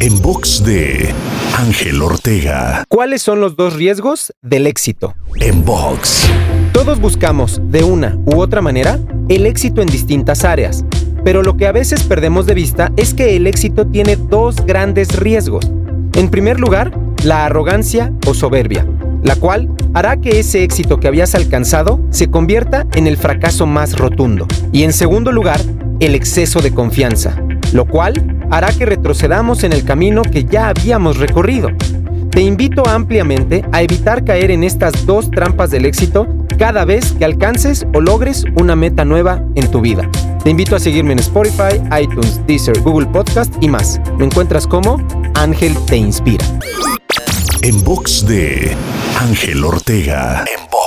En box de Ángel Ortega. ¿Cuáles son los dos riesgos del éxito? En box. Todos buscamos, de una u otra manera, el éxito en distintas áreas. Pero lo que a veces perdemos de vista es que el éxito tiene dos grandes riesgos. En primer lugar, la arrogancia o soberbia, la cual hará que ese éxito que habías alcanzado se convierta en el fracaso más rotundo. Y en segundo lugar, el exceso de confianza, lo cual hará que retrocedamos en el camino que ya habíamos recorrido. Te invito ampliamente a evitar caer en estas dos trampas del éxito cada vez que alcances o logres una meta nueva en tu vida. Te invito a seguirme en Spotify, iTunes, Deezer, Google Podcast y más. Me encuentras como Ángel Te Inspira. En box de Ángel Ortega. En box.